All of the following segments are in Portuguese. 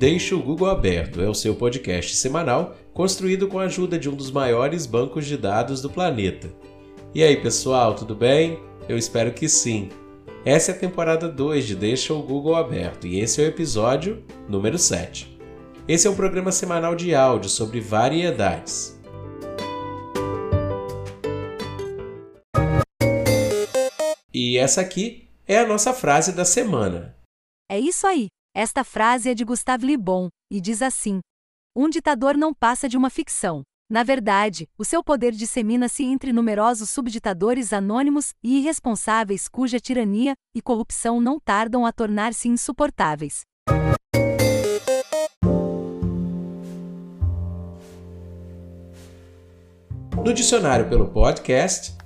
Deixe o Google Aberto é o seu podcast semanal construído com a ajuda de um dos maiores bancos de dados do planeta. E aí, pessoal, tudo bem? Eu espero que sim. Essa é a temporada 2 de Deixa o Google Aberto e esse é o episódio número 7. Esse é um programa semanal de áudio sobre variedades. E essa aqui é a nossa frase da semana. É isso aí. Esta frase é de Gustave Le Bon e diz assim: Um ditador não passa de uma ficção. Na verdade, o seu poder dissemina-se entre numerosos subditadores anônimos e irresponsáveis cuja tirania e corrupção não tardam a tornar-se insuportáveis. No dicionário pelo podcast,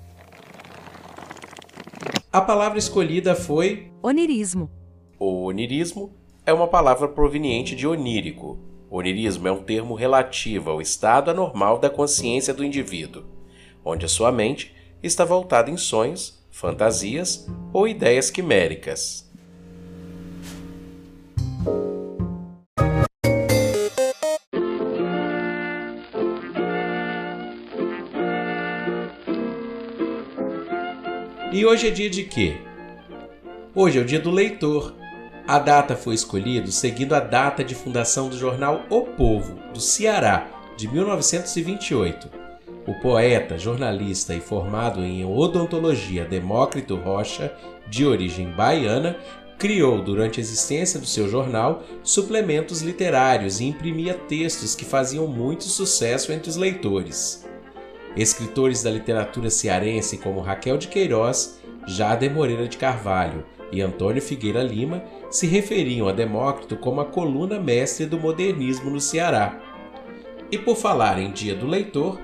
a palavra escolhida foi onirismo. O onirismo é uma palavra proveniente de onírico. Onirismo é um termo relativo ao estado anormal da consciência do indivíduo, onde a sua mente está voltada em sonhos, fantasias ou ideias quiméricas. E hoje é dia de quê? Hoje é o dia do leitor, a data foi escolhida seguindo a data de fundação do jornal O Povo, do Ceará, de 1928. O poeta, jornalista e formado em odontologia Demócrito Rocha, de origem baiana, criou, durante a existência do seu jornal, suplementos literários e imprimia textos que faziam muito sucesso entre os leitores. Escritores da literatura cearense como Raquel de Queiroz, Jade Moreira de Carvalho e Antônio Figueira Lima se referiam a Demócrito como a coluna mestre do modernismo no Ceará. E por falar em Dia do Leitor,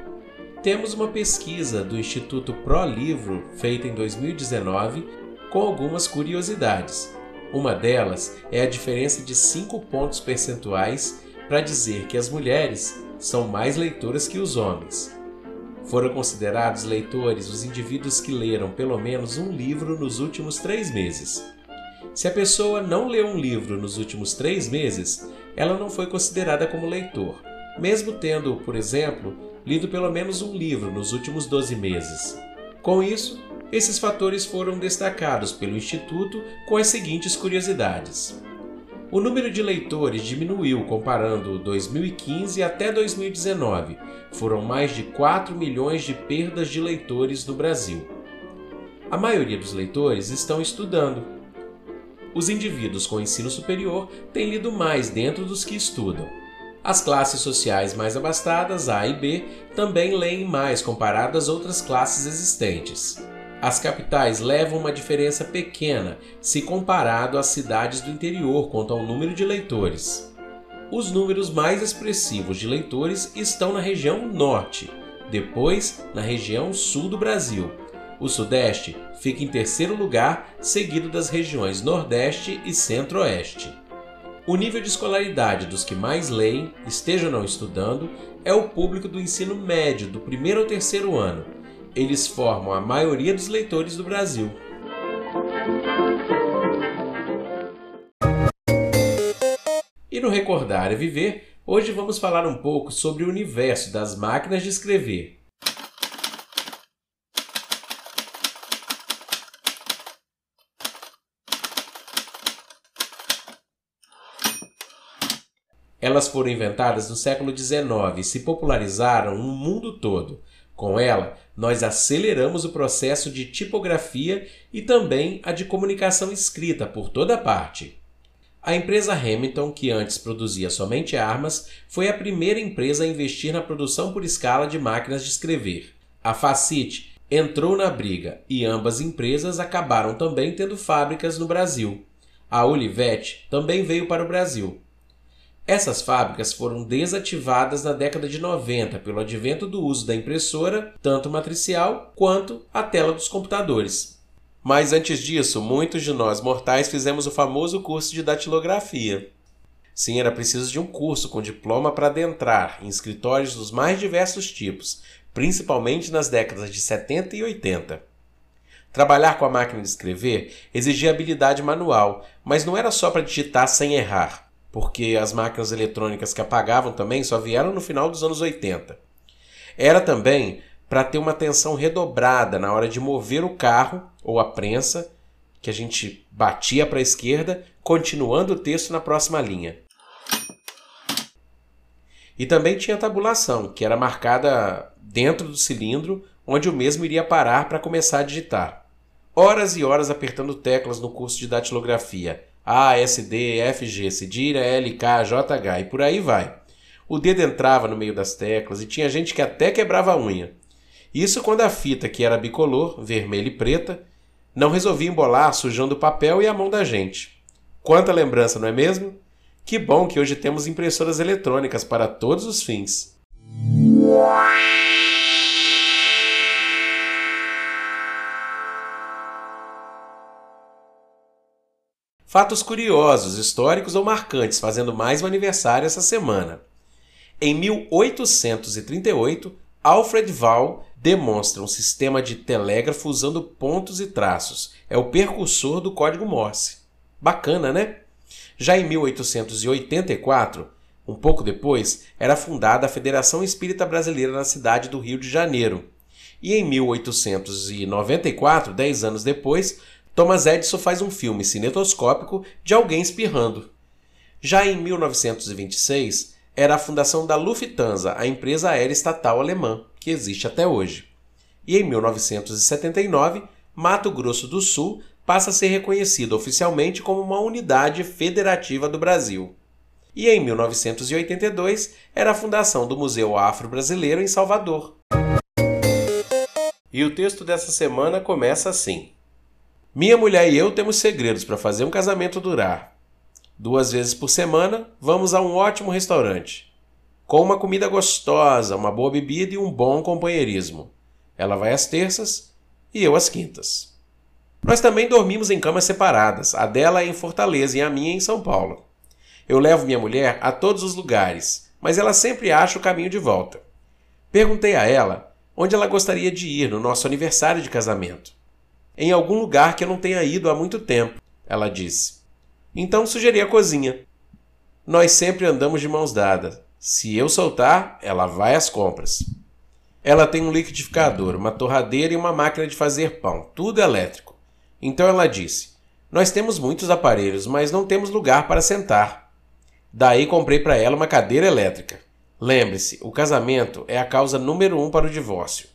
temos uma pesquisa do Instituto Pro Livro feita em 2019 com algumas curiosidades. Uma delas é a diferença de 5 pontos percentuais para dizer que as mulheres são mais leitoras que os homens. Foram considerados leitores os indivíduos que leram pelo menos um livro nos últimos três meses. Se a pessoa não leu um livro nos últimos três meses, ela não foi considerada como leitor, mesmo tendo, por exemplo, lido pelo menos um livro nos últimos 12 meses. Com isso, esses fatores foram destacados pelo Instituto com as seguintes curiosidades. O número de leitores diminuiu comparando 2015 até 2019. Foram mais de 4 milhões de perdas de leitores no Brasil. A maioria dos leitores estão estudando, os indivíduos com ensino superior têm lido mais dentro dos que estudam. As classes sociais mais abastadas, A e B, também leem mais comparado às outras classes existentes. As capitais levam uma diferença pequena se comparado às cidades do interior quanto ao número de leitores. Os números mais expressivos de leitores estão na região norte, depois na região sul do Brasil, o Sudeste fica em terceiro lugar, seguido das regiões Nordeste e Centro-Oeste. O nível de escolaridade dos que mais leem, estejam não estudando, é o público do ensino médio, do primeiro ao terceiro ano. Eles formam a maioria dos leitores do Brasil. E no Recordar e Viver, hoje vamos falar um pouco sobre o universo das máquinas de escrever, Elas foram inventadas no século XIX e se popularizaram no mundo todo. Com ela, nós aceleramos o processo de tipografia e também a de comunicação escrita por toda parte. A empresa Hamilton, que antes produzia somente armas, foi a primeira empresa a investir na produção por escala de máquinas de escrever. A Facit entrou na briga e ambas empresas acabaram também tendo fábricas no Brasil. A Olivetti também veio para o Brasil. Essas fábricas foram desativadas na década de 90 pelo advento do uso da impressora, tanto matricial quanto a tela dos computadores. Mas antes disso, muitos de nós mortais fizemos o famoso curso de datilografia. Sim, era preciso de um curso com diploma para adentrar em escritórios dos mais diversos tipos, principalmente nas décadas de 70 e 80. Trabalhar com a máquina de escrever exigia habilidade manual, mas não era só para digitar sem errar. Porque as máquinas eletrônicas que apagavam também só vieram no final dos anos 80. Era também para ter uma atenção redobrada na hora de mover o carro ou a prensa, que a gente batia para a esquerda, continuando o texto na próxima linha. E também tinha tabulação, que era marcada dentro do cilindro, onde o mesmo iria parar para começar a digitar. Horas e horas apertando teclas no curso de datilografia. A, S, D, F, G, Cedilha, L, K, J, H e por aí vai. O dedo entrava no meio das teclas e tinha gente que até quebrava a unha. Isso quando a fita, que era bicolor, vermelha e preta, não resolvia embolar sujando o papel e a mão da gente. Quanta lembrança, não é mesmo? Que bom que hoje temos impressoras eletrônicas para todos os fins. Fatos curiosos, históricos ou marcantes fazendo mais um aniversário essa semana. Em 1838, Alfred Vail demonstra um sistema de telégrafo usando pontos e traços. É o percursor do código Morse. Bacana, né? Já em 1884, um pouco depois, era fundada a Federação Espírita Brasileira na cidade do Rio de Janeiro. E em 1894, dez anos depois, Thomas Edison faz um filme cinetoscópico de alguém espirrando. Já em 1926, era a fundação da Lufthansa, a empresa aérea estatal alemã, que existe até hoje. E em 1979, Mato Grosso do Sul passa a ser reconhecido oficialmente como uma unidade federativa do Brasil. E em 1982 era a fundação do Museu Afro-Brasileiro em Salvador. E o texto dessa semana começa assim: Minha mulher e eu temos segredos para fazer um casamento durar. Duas vezes por semana, vamos a um ótimo restaurante. Com uma comida gostosa, uma boa bebida e um bom companheirismo. Ela vai às terças e eu às quintas. Nós também dormimos em camas separadas, a dela é em Fortaleza e a minha em São Paulo. Eu levo minha mulher a todos os lugares, mas ela sempre acha o caminho de volta. Perguntei a ela onde ela gostaria de ir no nosso aniversário de casamento. Em algum lugar que eu não tenha ido há muito tempo, ela disse. Então sugeri a cozinha. Nós sempre andamos de mãos dadas. Se eu soltar, ela vai às compras. Ela tem um liquidificador, uma torradeira e uma máquina de fazer pão, tudo elétrico. Então ela disse: Nós temos muitos aparelhos, mas não temos lugar para sentar. Daí comprei para ela uma cadeira elétrica. Lembre-se, o casamento é a causa número um para o divórcio.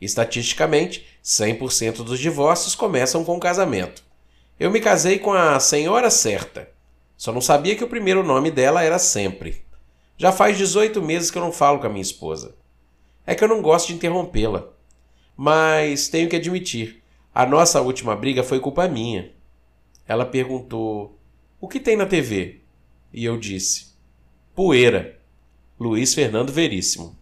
Estatisticamente, 100% dos divórcios começam com o casamento. Eu me casei com a senhora certa. Só não sabia que o primeiro nome dela era sempre. Já faz 18 meses que eu não falo com a minha esposa. É que eu não gosto de interrompê-la. Mas tenho que admitir, a nossa última briga foi culpa minha. Ela perguntou: O que tem na TV? E eu disse: Poeira. Luiz Fernando Veríssimo.